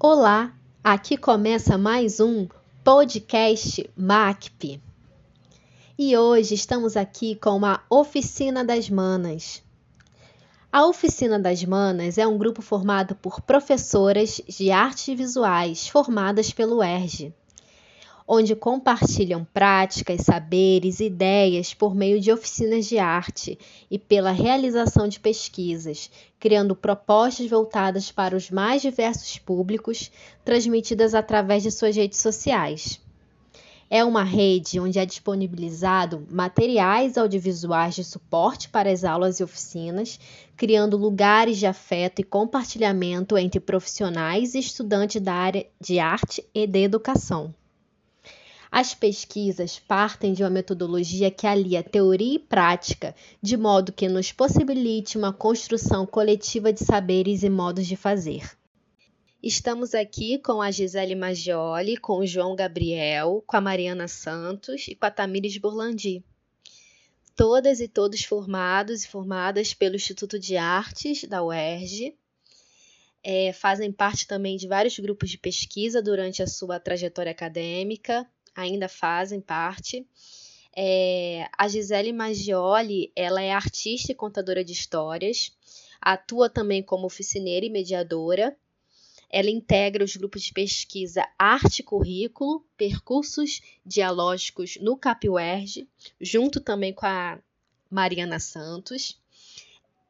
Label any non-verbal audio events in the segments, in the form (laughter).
Olá, aqui começa mais um podcast MACP. E hoje estamos aqui com a Oficina das Manas. A Oficina das Manas é um grupo formado por professoras de artes visuais formadas pelo ERJ onde compartilham práticas, saberes, ideias por meio de oficinas de arte e pela realização de pesquisas, criando propostas voltadas para os mais diversos públicos, transmitidas através de suas redes sociais. É uma rede onde é disponibilizado materiais audiovisuais de suporte para as aulas e oficinas, criando lugares de afeto e compartilhamento entre profissionais e estudantes da área de arte e de educação. As pesquisas partem de uma metodologia que alia teoria e prática, de modo que nos possibilite uma construção coletiva de saberes e modos de fazer. Estamos aqui com a Gisele Maggioli, com o João Gabriel, com a Mariana Santos e com a Tamires Burlandi. Todas e todos formados e formadas pelo Instituto de Artes da UERJ, é, fazem parte também de vários grupos de pesquisa durante a sua trajetória acadêmica, ainda fazem parte. É, a Gisele Maggioli, ela é artista e contadora de histórias, atua também como oficineira e mediadora. Ela integra os grupos de pesquisa Arte Currículo, Percursos Dialógicos no CapUERJ, junto também com a Mariana Santos.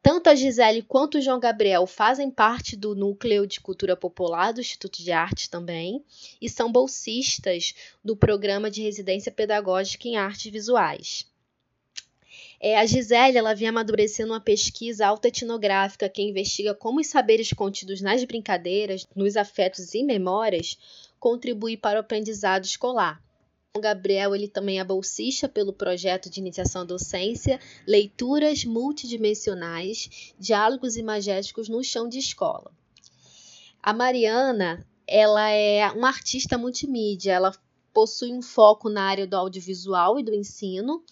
Tanto a Gisele quanto o João Gabriel fazem parte do núcleo de cultura popular do Instituto de Artes também e são bolsistas do programa de residência pedagógica em artes visuais. É, a Gisele ela vinha amadurecendo uma pesquisa autoetnográfica que investiga como os saberes contidos nas brincadeiras, nos afetos e memórias contribuem para o aprendizado escolar. Gabriel ele também é bolsista pelo projeto de iniciação à docência Leituras Multidimensionais, Diálogos Imagéticos no Chão de Escola. A Mariana, ela é uma artista multimídia, ela possui um foco na área do audiovisual e do ensino,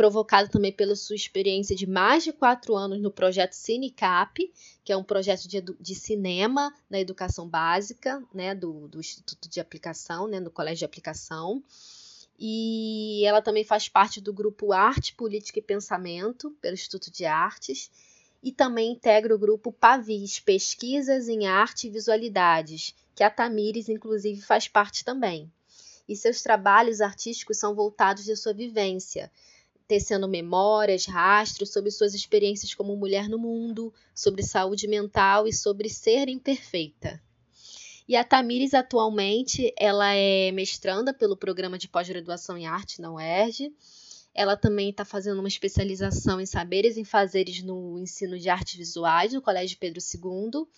provocado também pela sua experiência de mais de quatro anos no projeto CineCap, que é um projeto de, de cinema na educação básica, né, do, do Instituto de Aplicação, né, no Colégio de Aplicação. E ela também faz parte do grupo Arte, Política e Pensamento, pelo Instituto de Artes, e também integra o grupo Pavis, Pesquisas em Arte e Visualidades, que a Tamires, inclusive, faz parte também. E seus trabalhos artísticos são voltados de sua vivência, tecendo memórias, rastros sobre suas experiências como mulher no mundo, sobre saúde mental e sobre ser imperfeita. E a Tamires, atualmente, ela é mestranda pelo programa de pós-graduação em arte na UERJ. Ela também está fazendo uma especialização em saberes e fazeres no ensino de artes visuais no Colégio Pedro II.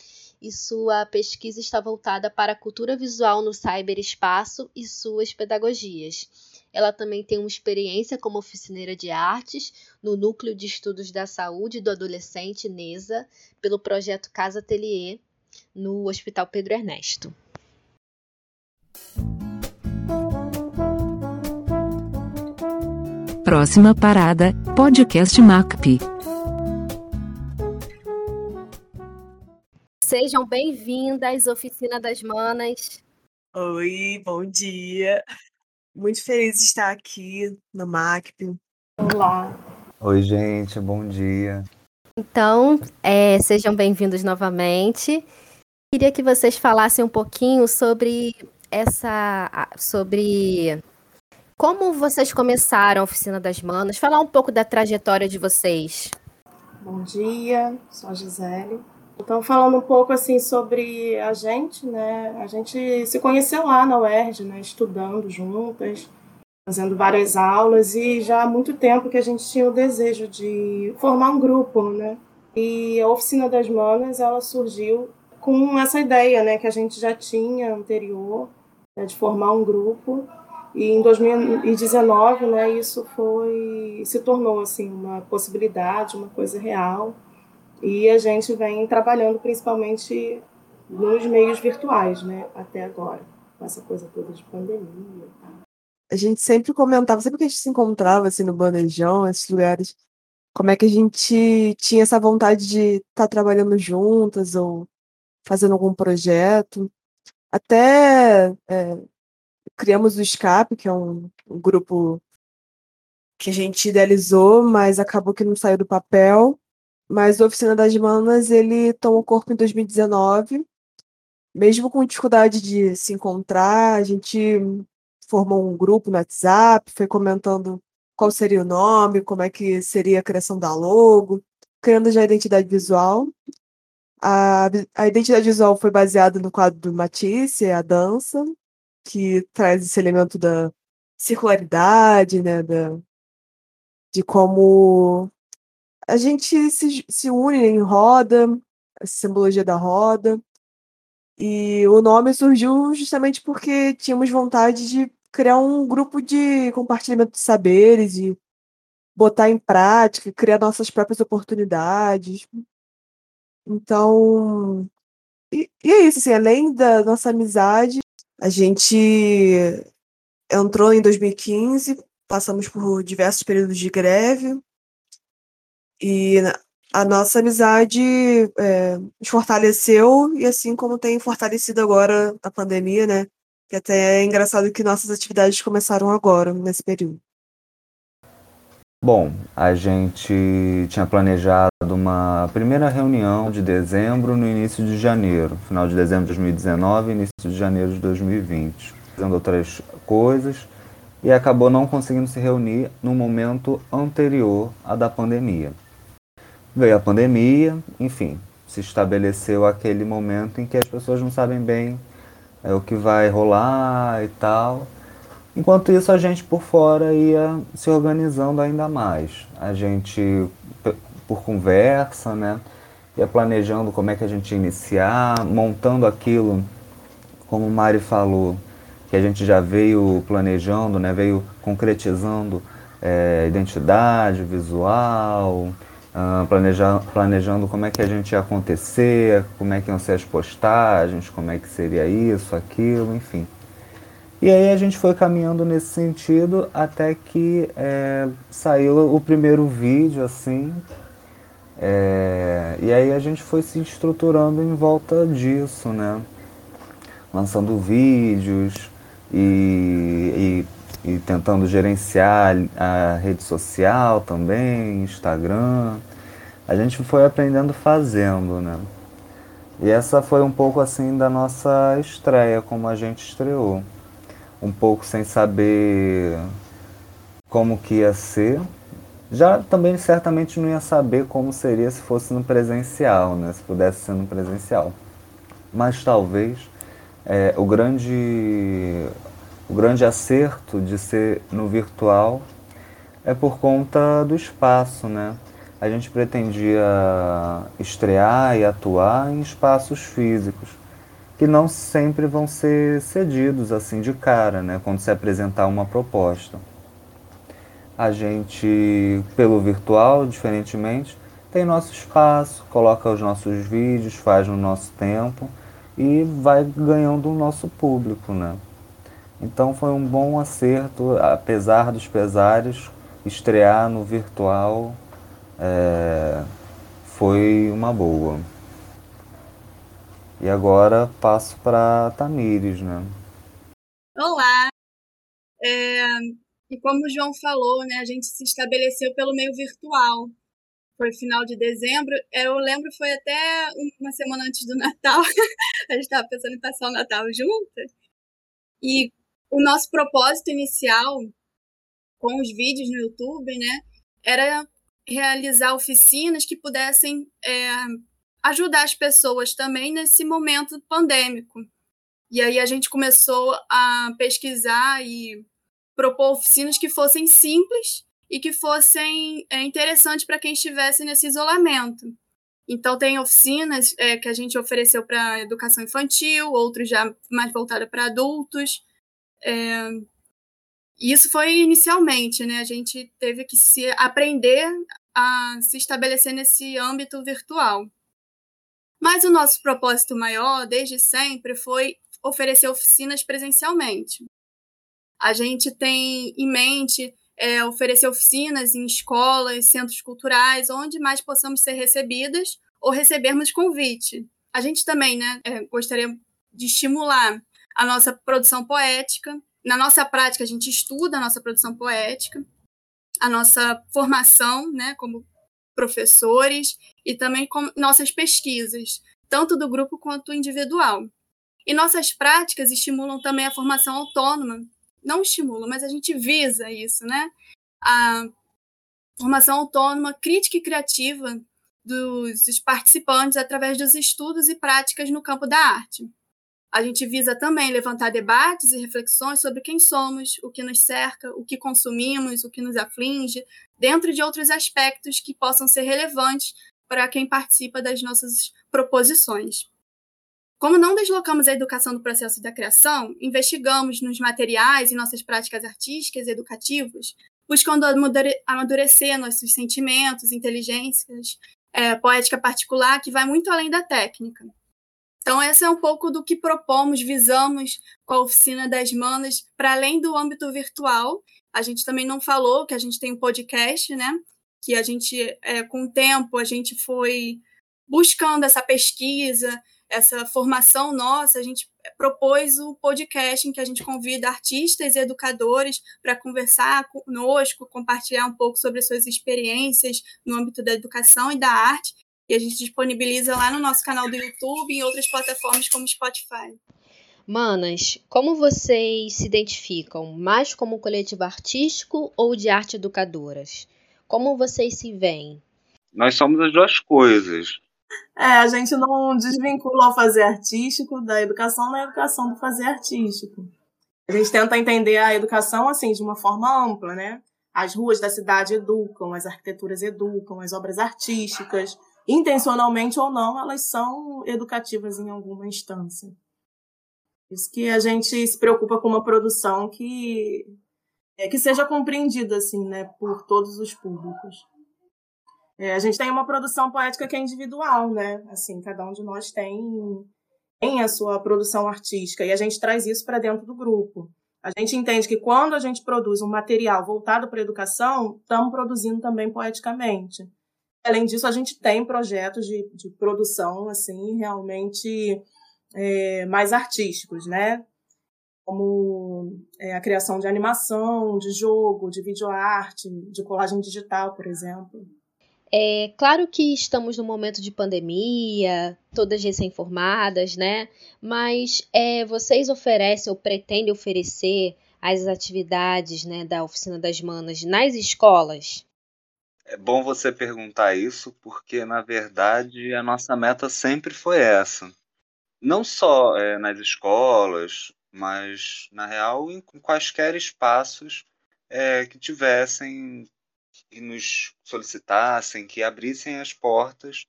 E sua pesquisa está voltada para a cultura visual no cyberespaço e suas pedagogias. Ela também tem uma experiência como oficineira de artes no Núcleo de Estudos da Saúde do Adolescente NESA, pelo projeto Casa Atelier, no Hospital Pedro Ernesto. Próxima parada, podcast MACP. Sejam bem-vindas, Oficina das Manas. Oi, bom dia. Muito feliz de estar aqui no MACP. Olá. Oi, gente, bom dia. Então, é, sejam bem-vindos novamente. Queria que vocês falassem um pouquinho sobre essa, sobre como vocês começaram a Oficina das Manas, falar um pouco da trajetória de vocês. Bom dia, sou a Gisele. Então, falando um pouco assim sobre a gente, né? A gente se conheceu lá na UERJ, né? Estudando juntas, fazendo várias aulas e já há muito tempo que a gente tinha o desejo de formar um grupo, né? E a Oficina das Manas, ela surgiu com essa ideia, né? Que a gente já tinha anterior, né, de formar um grupo. E em 2019, né, isso foi se tornou assim uma possibilidade, uma coisa real. E a gente vem trabalhando principalmente nos meios virtuais, né, até agora, com essa coisa toda de pandemia. A gente sempre comentava, sempre que a gente se encontrava assim no bandejão, esses lugares, como é que a gente tinha essa vontade de estar tá trabalhando juntas ou fazendo algum projeto. Até é, criamos o Escape, que é um, um grupo que a gente idealizou, mas acabou que não saiu do papel. Mas o Oficina das Manas, ele tomou corpo em 2019. Mesmo com dificuldade de se encontrar, a gente formou um grupo no WhatsApp, foi comentando qual seria o nome, como é que seria a criação da logo, criando já a identidade visual. A, a identidade visual foi baseada no quadro do Matisse, a dança, que traz esse elemento da circularidade, né, da, de como a gente se, se une em roda, a simbologia da roda. E o nome surgiu justamente porque tínhamos vontade de criar um grupo de compartilhamento de saberes e botar em prática, criar nossas próprias oportunidades. Então, e, e é isso, assim, além da nossa amizade, a gente entrou em 2015, passamos por diversos períodos de greve, e a nossa amizade é, nos fortaleceu, e assim como tem fortalecido agora na pandemia, né? Que até é engraçado que nossas atividades começaram agora, nesse período. Bom, a gente tinha planejado uma primeira reunião de dezembro no início de janeiro, final de dezembro de 2019 início de janeiro de 2020, fazendo outras coisas e acabou não conseguindo se reunir no momento anterior à da pandemia. Veio a pandemia, enfim, se estabeleceu aquele momento em que as pessoas não sabem bem é, o que vai rolar e tal. Enquanto isso, a gente por fora ia se organizando ainda mais. A gente, por conversa, né, ia planejando como é que a gente ia iniciar, montando aquilo, como o Mari falou, que a gente já veio planejando, né, veio concretizando é, identidade visual, uh, planejar, planejando como é que a gente ia acontecer, como é que iam ser as postagens, como é que seria isso, aquilo, enfim. E aí a gente foi caminhando nesse sentido até que é, saiu o primeiro vídeo, assim. É, e aí a gente foi se estruturando em volta disso, né? Lançando vídeos e, e, e tentando gerenciar a rede social também, Instagram. A gente foi aprendendo fazendo, né? E essa foi um pouco assim da nossa estreia, como a gente estreou um pouco sem saber como que ia ser. Já também certamente não ia saber como seria se fosse no presencial, né? se pudesse ser no presencial. Mas talvez é, o, grande, o grande acerto de ser no virtual é por conta do espaço, né? A gente pretendia estrear e atuar em espaços físicos que não sempre vão ser cedidos assim de cara, né, quando se apresentar uma proposta. A gente, pelo virtual, diferentemente, tem nosso espaço, coloca os nossos vídeos, faz no nosso tempo e vai ganhando o nosso público, né? Então foi um bom acerto, apesar dos pesares, estrear no virtual é, foi uma boa. E agora passo para Tamires, né? Olá! É, e como o João falou, né, a gente se estabeleceu pelo meio virtual. Foi final de dezembro. Eu lembro, foi até uma semana antes do Natal. (laughs) a gente estava pensando em passar o Natal juntas. E o nosso propósito inicial com os vídeos no YouTube, né, era realizar oficinas que pudessem é, ajudar as pessoas também nesse momento pandêmico. E aí a gente começou a pesquisar e propor oficinas que fossem simples e que fossem é, interessantes para quem estivesse nesse isolamento. Então tem oficinas é, que a gente ofereceu para educação infantil, outros já mais voltadas para adultos. É, isso foi inicialmente, né? A gente teve que se aprender a se estabelecer nesse âmbito virtual. Mas o nosso propósito maior, desde sempre, foi oferecer oficinas presencialmente. A gente tem em mente é, oferecer oficinas em escolas, centros culturais, onde mais possamos ser recebidas ou recebermos convite. A gente também, né, é, gostaria de estimular a nossa produção poética. Na nossa prática, a gente estuda a nossa produção poética, a nossa formação né, como professores e também com nossas pesquisas, tanto do grupo quanto individual. E nossas práticas estimulam também a formação autônoma. Não estimulam, mas a gente visa isso, né? A formação autônoma, crítica e criativa dos participantes através dos estudos e práticas no campo da arte. A gente visa também levantar debates e reflexões sobre quem somos, o que nos cerca, o que consumimos, o que nos aflige, dentro de outros aspectos que possam ser relevantes para quem participa das nossas proposições. Como não deslocamos a educação do processo da criação, investigamos nos materiais e nossas práticas artísticas e educativas, buscando amadurecer nossos sentimentos, inteligências, é, poética particular, que vai muito além da técnica. Então, esse é um pouco do que propomos, visamos com a oficina das manas, para além do âmbito virtual. A gente também não falou que a gente tem um podcast, né? Que a gente, é, com o tempo, a gente foi buscando essa pesquisa, essa formação nossa, a gente propôs o podcast em que a gente convida artistas e educadores para conversar conosco, compartilhar um pouco sobre as suas experiências no âmbito da educação e da arte. E a gente disponibiliza lá no nosso canal do YouTube e em outras plataformas como Spotify. Manas, como vocês se identificam? Mais como coletivo artístico ou de arte educadoras? Como vocês se veem? Nós somos as duas coisas. É, a gente não desvincula o fazer artístico da educação na educação do fazer artístico. A gente tenta entender a educação assim de uma forma ampla, né? As ruas da cidade educam, as arquiteturas educam, as obras artísticas, intencionalmente ou não, elas são educativas em alguma instância. Isso que a gente se preocupa com uma produção que é, que seja compreendida assim, né, por todos os públicos. É, a gente tem uma produção poética que é individual, né? Assim, cada um de nós tem, tem a sua produção artística e a gente traz isso para dentro do grupo. A gente entende que quando a gente produz um material voltado para a educação, estamos produzindo também poeticamente. Além disso, a gente tem projetos de, de produção, assim, realmente é, mais artísticos, né? Como é, a criação de animação, de jogo, de videoarte, de colagem digital, por exemplo. É claro que estamos num momento de pandemia, todas recém-formadas, né? Mas é, vocês oferecem ou pretendem oferecer as atividades né, da Oficina das Manas nas escolas? É bom você perguntar isso, porque na verdade a nossa meta sempre foi essa. Não só é, nas escolas, mas na real em quaisquer espaços é, que tivessem que nos solicitassem, que abrissem as portas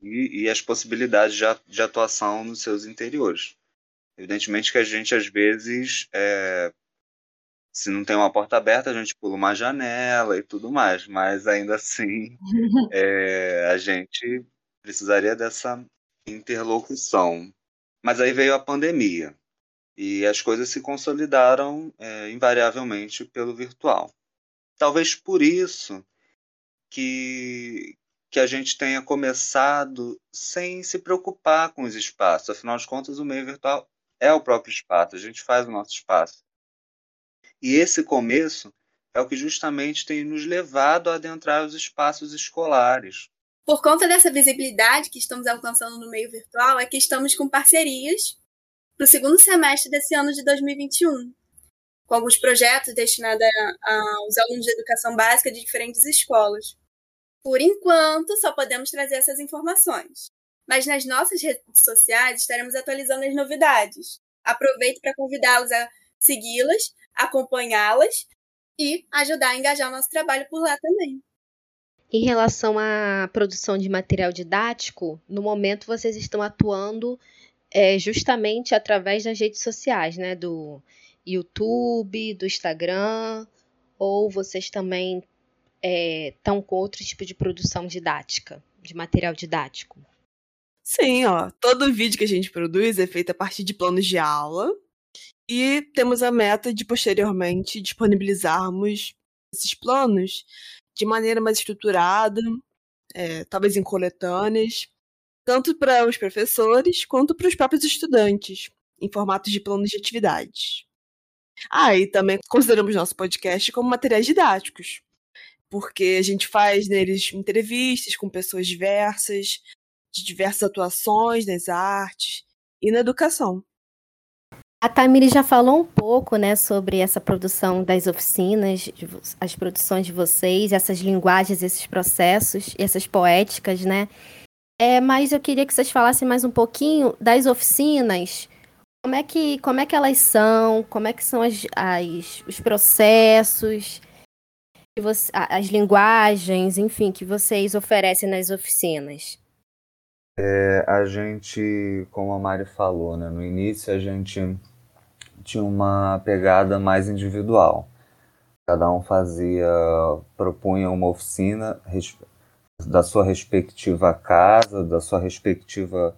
e, e as possibilidades de, de, atuação nos seus interiores. Evidentemente que a gente, às vezes, é, se não tem uma porta aberta, a gente pula uma janela e tudo mais, mas ainda assim (laughs) é, a gente precisaria dessa interlocução. Mas aí veio a pandemia e as coisas se consolidaram é, invariavelmente pelo virtual. Talvez por isso que, que a gente tenha começado sem se preocupar com os espaços. Afinal de contas, o meio virtual é o próprio espaço, a gente faz o nosso espaço. E esse começo é o que justamente tem nos levado a adentrar os espaços escolares. Por conta dessa visibilidade que estamos alcançando no meio virtual, é que estamos com parcerias para o segundo semestre desse ano de 2021 com alguns projetos destinados aos alunos de educação básica de diferentes escolas. Por enquanto, só podemos trazer essas informações. Mas nas nossas redes sociais estaremos atualizando as novidades. Aproveito para convidá-los a segui-las, acompanhá-las e ajudar a engajar o nosso trabalho por lá também. Em relação à produção de material didático, no momento vocês estão atuando é, justamente através das redes sociais, né? Do YouTube, do Instagram, ou vocês também estão é, com outro tipo de produção didática, de material didático? Sim, ó. Todo vídeo que a gente produz é feito a partir de planos de aula e temos a meta de posteriormente disponibilizarmos esses planos de maneira mais estruturada, é, talvez em coletâneas, tanto para os professores quanto para os próprios estudantes em formatos de planos de atividades. Ah, e também consideramos nosso podcast como materiais didáticos, porque a gente faz neles entrevistas com pessoas diversas, de diversas atuações nas artes e na educação. A Tamiri já falou um pouco, né, sobre essa produção das oficinas, as produções de vocês, essas linguagens, esses processos, essas poéticas, né? É, mas eu queria que vocês falassem mais um pouquinho das oficinas. Como é que, como é que elas são? Como é que são as, as os processos, você, as linguagens, enfim, que vocês oferecem nas oficinas? É, a gente, como a Mari falou, né, no início a gente tinha uma pegada mais individual. Cada um fazia, propunha uma oficina da sua respectiva casa, da sua respectiva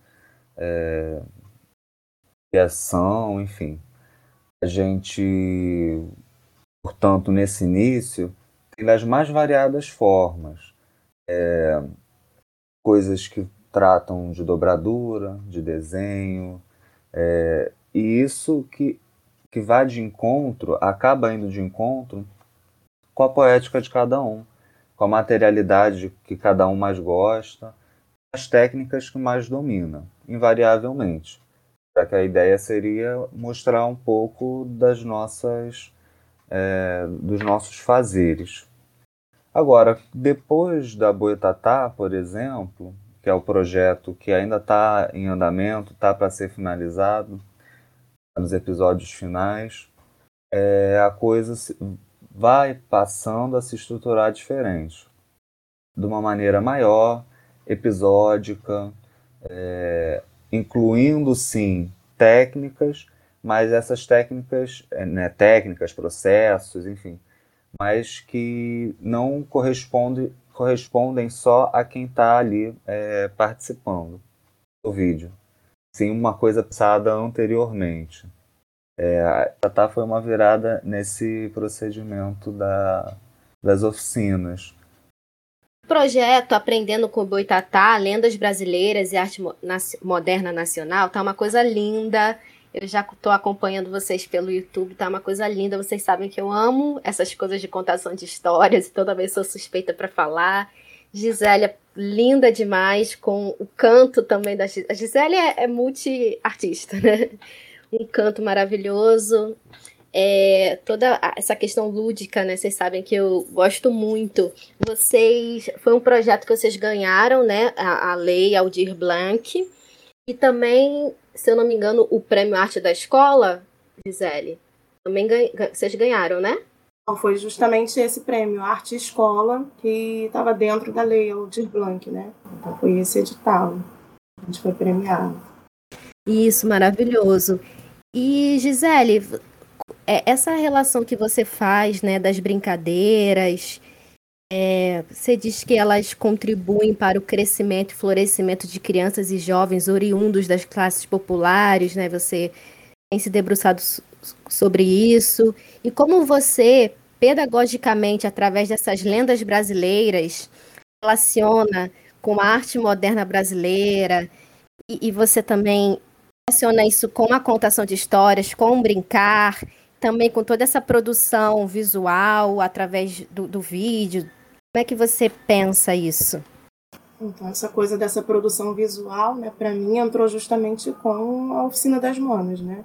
é, criação, enfim. A gente, portanto, nesse início, tem das mais variadas formas. É, coisas que tratam de dobradura, de desenho, é, e isso que que vai de encontro, acaba indo de encontro com a poética de cada um, com a materialidade que cada um mais gosta, as técnicas que mais domina, invariavelmente. Já que a ideia seria mostrar um pouco das nossas, é, dos nossos fazeres. Agora, depois da Boitatá, por exemplo, que é o projeto que ainda está em andamento, está para ser finalizado, nos episódios finais, é, a coisa vai passando a se estruturar diferente, de uma maneira maior, episódica, é, incluindo sim técnicas, mas essas técnicas, é, né, técnicas, processos, enfim, mas que não correspondem, correspondem só a quem está ali é, participando do vídeo sim uma coisa pensada anteriormente. É, a Tatá foi uma virada nesse procedimento da, das oficinas. O projeto Aprendendo com o Boitatá, Lendas Brasileiras e Arte Moderna Nacional, tá uma coisa linda. Eu já estou acompanhando vocês pelo YouTube, tá uma coisa linda. Vocês sabem que eu amo essas coisas de contação de histórias e toda vez sou suspeita para falar. Gisélia, linda demais, com o canto também da Gisélia. A Gisélia é, é multi-artista, né? Um canto maravilhoso. É, toda essa questão lúdica, né? Vocês sabem que eu gosto muito. Vocês. Foi um projeto que vocês ganharam, né? A, a Lei Aldir Blanc. E também, se eu não me engano, o Prêmio Arte da Escola, Gisele. Também ganha, vocês ganharam, né? Então, foi justamente esse prêmio, Arte Escola, que estava dentro da lei Aldir Blanc, né? Então foi esse edital. A gente foi premiado. Isso, maravilhoso. E, Gisele, é, essa relação que você faz, né, das brincadeiras, é, você diz que elas contribuem para o crescimento e florescimento de crianças e jovens oriundos das classes populares, né? Você tem se debruçado sobre isso e como você, pedagogicamente, através dessas lendas brasileiras, relaciona com a arte moderna brasileira e, e você também relaciona isso com a contação de histórias, com brincar, também com toda essa produção visual através do, do vídeo. Como é que você pensa isso? Então, essa coisa dessa produção visual, né, para mim, entrou justamente com a Oficina das Manas, né?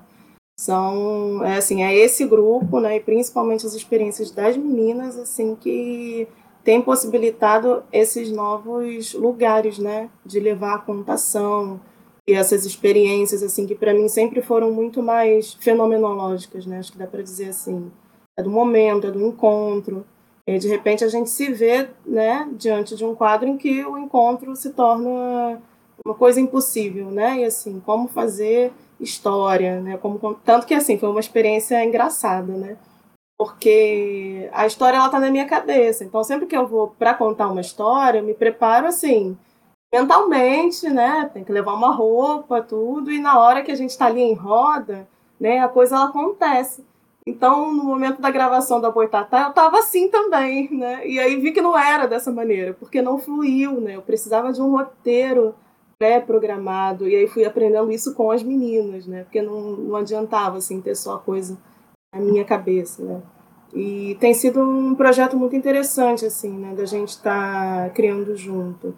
São, é assim, é esse grupo, né, e principalmente as experiências das meninas, assim, que tem possibilitado esses novos lugares, né, de levar a contação e essas experiências, assim, que para mim sempre foram muito mais fenomenológicas, né, acho que dá para dizer assim, é do momento, é do encontro, e de repente a gente se vê, né, diante de um quadro em que o encontro se torna uma coisa impossível, né, e assim, como fazer história, né? Como, tanto que assim foi uma experiência engraçada, né? Porque a história ela tá na minha cabeça. Então sempre que eu vou para contar uma história, eu me preparo assim mentalmente, né? Tem que levar uma roupa, tudo e na hora que a gente está ali em roda, né? A coisa ela acontece. Então, no momento da gravação da Boitatá, eu estava assim também, né? E aí vi que não era dessa maneira, porque não fluiu, né? Eu precisava de um roteiro pré-programado, e aí fui aprendendo isso com as meninas, né? Porque não, não adiantava, assim, ter só a coisa na minha cabeça, né? E tem sido um projeto muito interessante, assim, né? Da gente estar tá criando junto,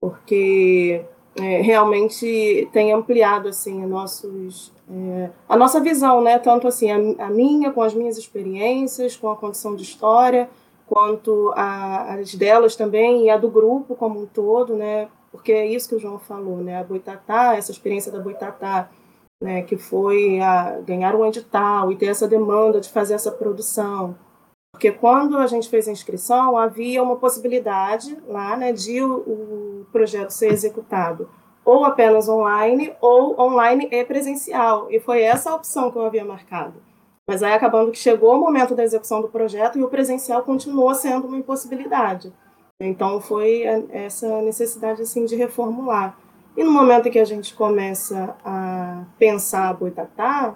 porque é, realmente tem ampliado, assim, nossos, é, a nossa visão, né? Tanto, assim, a, a, minha, com as minhas experiências, com a condição de história, quanto a, as delas também, e a do grupo como um todo, né? Porque é isso que o João falou, né? A Boitatá, essa experiência da Boitatá, né, que foi ganhar um edital e ter essa demanda de fazer essa produção. Porque quando a gente fez a inscrição, havia uma possibilidade lá né, de o, o projeto ser executado ou apenas online, ou online e presencial. E foi essa a opção que eu havia marcado. Mas aí acabando que chegou o momento da execução do projeto e o presencial continuou sendo uma impossibilidade. Então foi essa necessidade assim de reformular. E no momento que a gente começa a pensar a boitatá,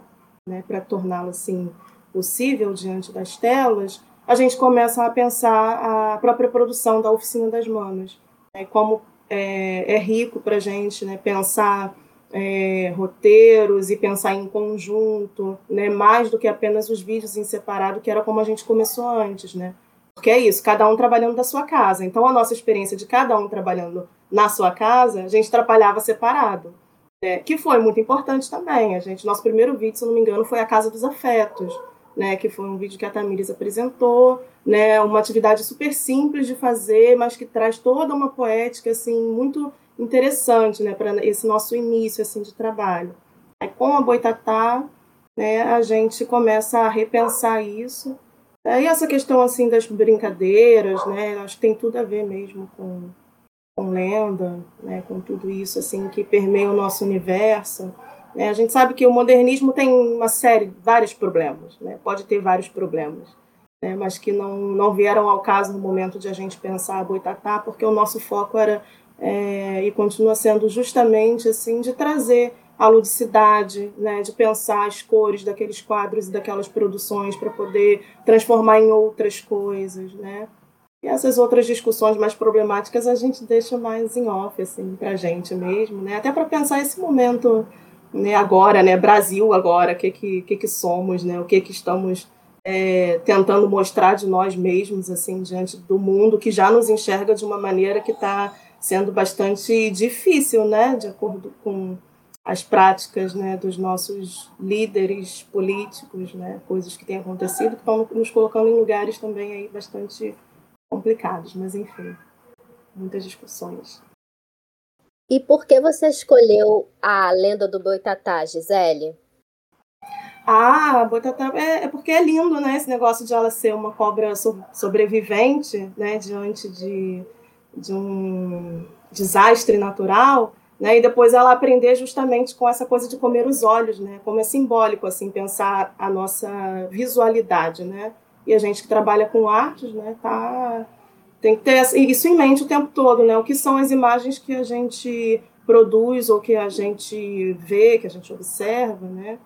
né, para torná-la assim possível diante das telas, a gente começa a pensar a própria produção da oficina das manas, né, como é, é rico para a gente né, pensar é, roteiros e pensar em conjunto, né, mais do que apenas os vídeos em separado, que era como a gente começou antes, né? Porque é isso, cada um trabalhando da sua casa. Então, a nossa experiência de cada um trabalhando na sua casa, a gente trabalhava separado. Né? Que foi muito importante também. A gente, nosso primeiro vídeo, se não me engano, foi a Casa dos Afetos, né? Que foi um vídeo que a Tamires apresentou, né? Uma atividade super simples de fazer, mas que traz toda uma poética assim muito interessante, né? Para esse nosso início assim de trabalho. Aí, com a Boitatá, né? A gente começa a repensar isso e essa questão assim das brincadeiras, né? Acho que tem tudo a ver mesmo com, com lenda, né? Com tudo isso assim que permeia o nosso universo. Né? A gente sabe que o modernismo tem uma série, vários problemas, né? Pode ter vários problemas, né? Mas que não não vieram ao caso no momento de a gente pensar a boitatá, porque o nosso foco era é, e continua sendo justamente assim de trazer a ludicidade, né, de pensar as cores daqueles quadros e daquelas produções para poder transformar em outras coisas, né? E essas outras discussões mais problemáticas a gente deixa mais em off, assim, para gente mesmo, né? Até para pensar esse momento, né, agora, né, Brasil agora, o que que, que que somos, né? O que que estamos é, tentando mostrar de nós mesmos, assim, diante do mundo que já nos enxerga de uma maneira que está sendo bastante difícil, né? De acordo com as práticas né, dos nossos líderes políticos, né, coisas que têm acontecido, que estão nos colocando em lugares também aí bastante complicados, mas enfim, muitas discussões. E por que você escolheu a lenda do Boitatá, Gisele? Ah, Boitatá é, é, porque é lindo, né? Esse negócio de ela ser uma cobra so, sobrevivente, né? Diante de, de um desastre natural. Né? E depois ela aprender justamente com essa coisa de comer os olhos, né? Como é simbólico assim pensar a nossa visualidade, né? E a gente que trabalha com artes, né, tá tem que ter isso em mente o tempo todo, né? O que são as imagens que a gente produz ou que a gente vê, que a gente observa, né?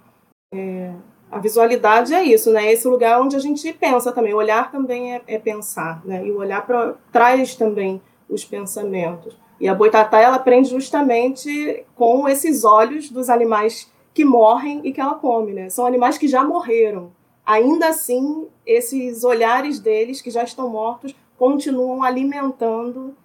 É, a visualidade é isso, né? Esse lugar onde a gente pensa também. O olhar também é, é pensar, né? E o olhar pra, traz também os pensamentos. E a boitatá ela aprende justamente com esses olhos dos animais que morrem e que ela come, né? São animais que já morreram. Ainda assim, esses olhares deles que já estão mortos continuam alimentando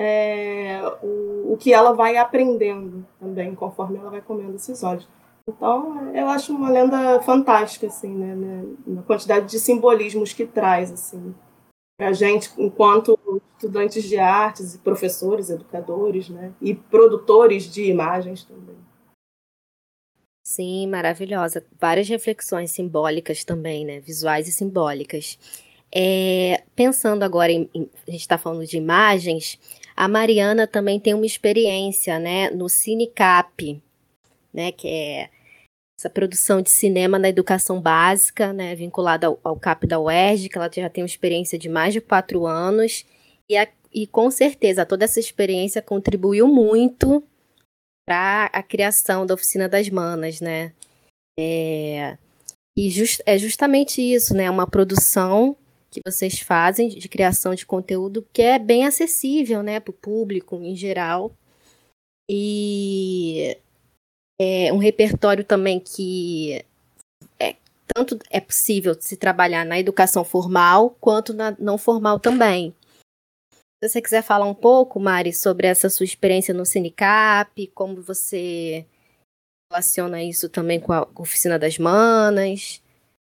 é, o, o que ela vai aprendendo também conforme ela vai comendo esses olhos. Então, eu acho uma lenda fantástica, assim, né? né na quantidade de simbolismos que traz, assim para a gente, enquanto estudantes de artes e professores, educadores, né? E produtores de imagens também. Sim, maravilhosa. Várias reflexões simbólicas também, né? Visuais e simbólicas. É, pensando agora em, em a gente está falando de imagens, a Mariana também tem uma experiência, né, no Cinecap, né, que é essa produção de cinema na educação básica, né, vinculada ao, ao CAP da UERJ, que ela já tem uma experiência de mais de quatro anos, e, a, e com certeza toda essa experiência contribuiu muito para a criação da Oficina das Manas, né? É, e just, é justamente isso, né? Uma produção que vocês fazem de criação de conteúdo que é bem acessível, né, para o público em geral. e é um repertório também que é, tanto é possível se trabalhar na educação formal quanto na não formal também. Se você quiser falar um pouco, Mari, sobre essa sua experiência no Cinecap, como você relaciona isso também com a oficina das manas,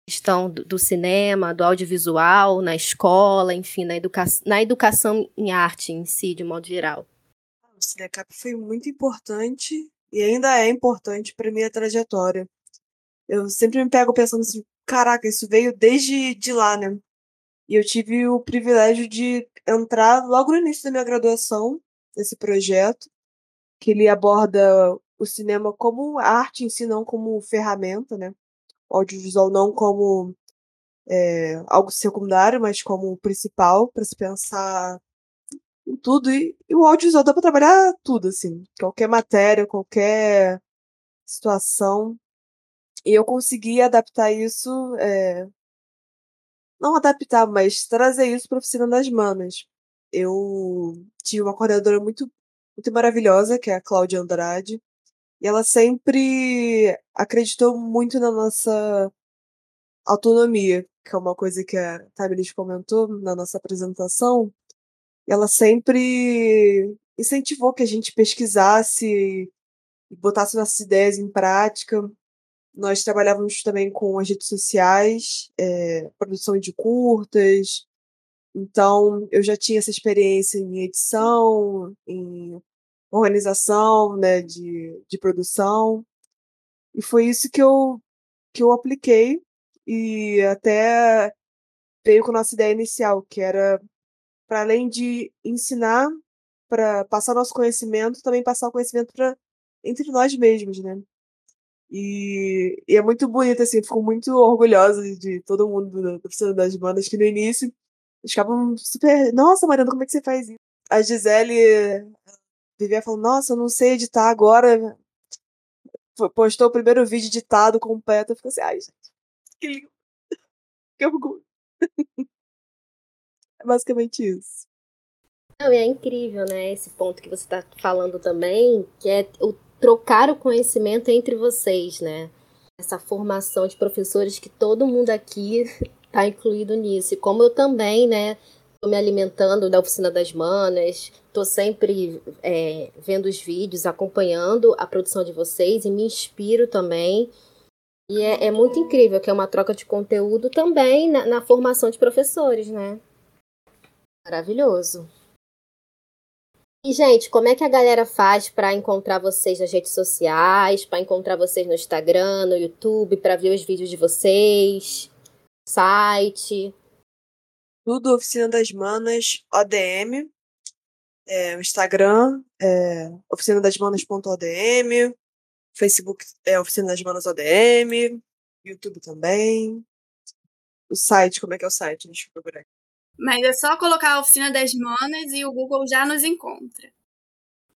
questão do, cinema, do audiovisual, na escola, enfim, na, educa na educação em arte em si, de modo geral. O Cinecap foi muito importante e ainda é importante para minha trajetória. Eu sempre me pego pensando assim, caraca, isso veio desde de lá, né? E eu tive o privilégio de entrar logo no início da minha graduação nesse projeto, que ele aborda o cinema como arte em si, não como ferramenta, né? O audiovisual não como é, algo secundário, mas como principal para se pensar tudo. E, e o audiovisual dá para trabalhar tudo, assim, qualquer matéria, qualquer situação. E eu consegui adaptar isso é, não adaptar, mas trazer isso para a oficina das manas. Eu tive uma coordenadora muito, muito maravilhosa, que é a Cláudia Andrade, e ela sempre acreditou muito na nossa autonomia, que é uma coisa que a Tamiris comentou na nossa apresentação. Ela sempre incentivou que a gente pesquisasse e botasse nossas ideias em prática. Nós trabalhávamos também com as redes sociais, é, produção de curtas. Então, eu já tinha essa experiência em edição, em organização né, de, de produção. E foi isso que eu, que eu apliquei e até veio com a nossa ideia inicial, que era, para além de ensinar, para passar nosso conhecimento, também passar o conhecimento para entre nós mesmos, né? E, e, é muito bonito, assim, fico muito orgulhosa de todo mundo da oficina das bandas, que no início ficavam super. Nossa, Mariana, como é que você faz isso? A Gisele vivia falando, nossa, eu não sei editar agora. Postou o primeiro vídeo editado completo. Eu fico assim, ai, gente, que lindo. (laughs) Que orgulho. É basicamente isso. Não, e é incrível, né? Esse ponto que você está falando também, que é o trocar o conhecimento entre vocês, né? Essa formação de professores que todo mundo aqui está (laughs) incluído nisso. E como eu também, né? Estou me alimentando da oficina das manas, estou sempre é, vendo os vídeos, acompanhando a produção de vocês e me inspiro também. E é, é muito incrível que é uma troca de conteúdo também na, na formação de professores, né? Maravilhoso. E, gente, como é que a galera faz para encontrar vocês nas redes sociais, para encontrar vocês no Instagram, no YouTube, para ver os vídeos de vocês, site? Tudo Oficina das Manas, ODM. É, o Instagram é oficinadasmanas.odm. Facebook é Oficina das Manas ODM. YouTube também. O site, como é que é o site? Deixa eu procurar aqui. Mas é só colocar a Oficina das Manas e o Google já nos encontra.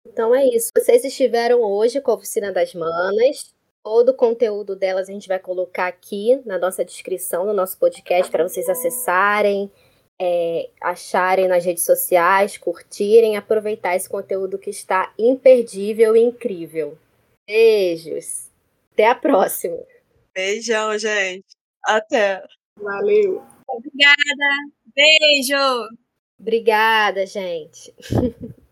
Então é isso. Vocês estiveram hoje com a Oficina das Manas. Todo o conteúdo delas a gente vai colocar aqui na nossa descrição, no nosso podcast, para vocês acessarem, é, acharem nas redes sociais, curtirem, aproveitar esse conteúdo que está imperdível e incrível. Beijos. Até a próxima. Beijão, gente. Até. Valeu. Obrigada. Beijo! Obrigada, gente. (laughs)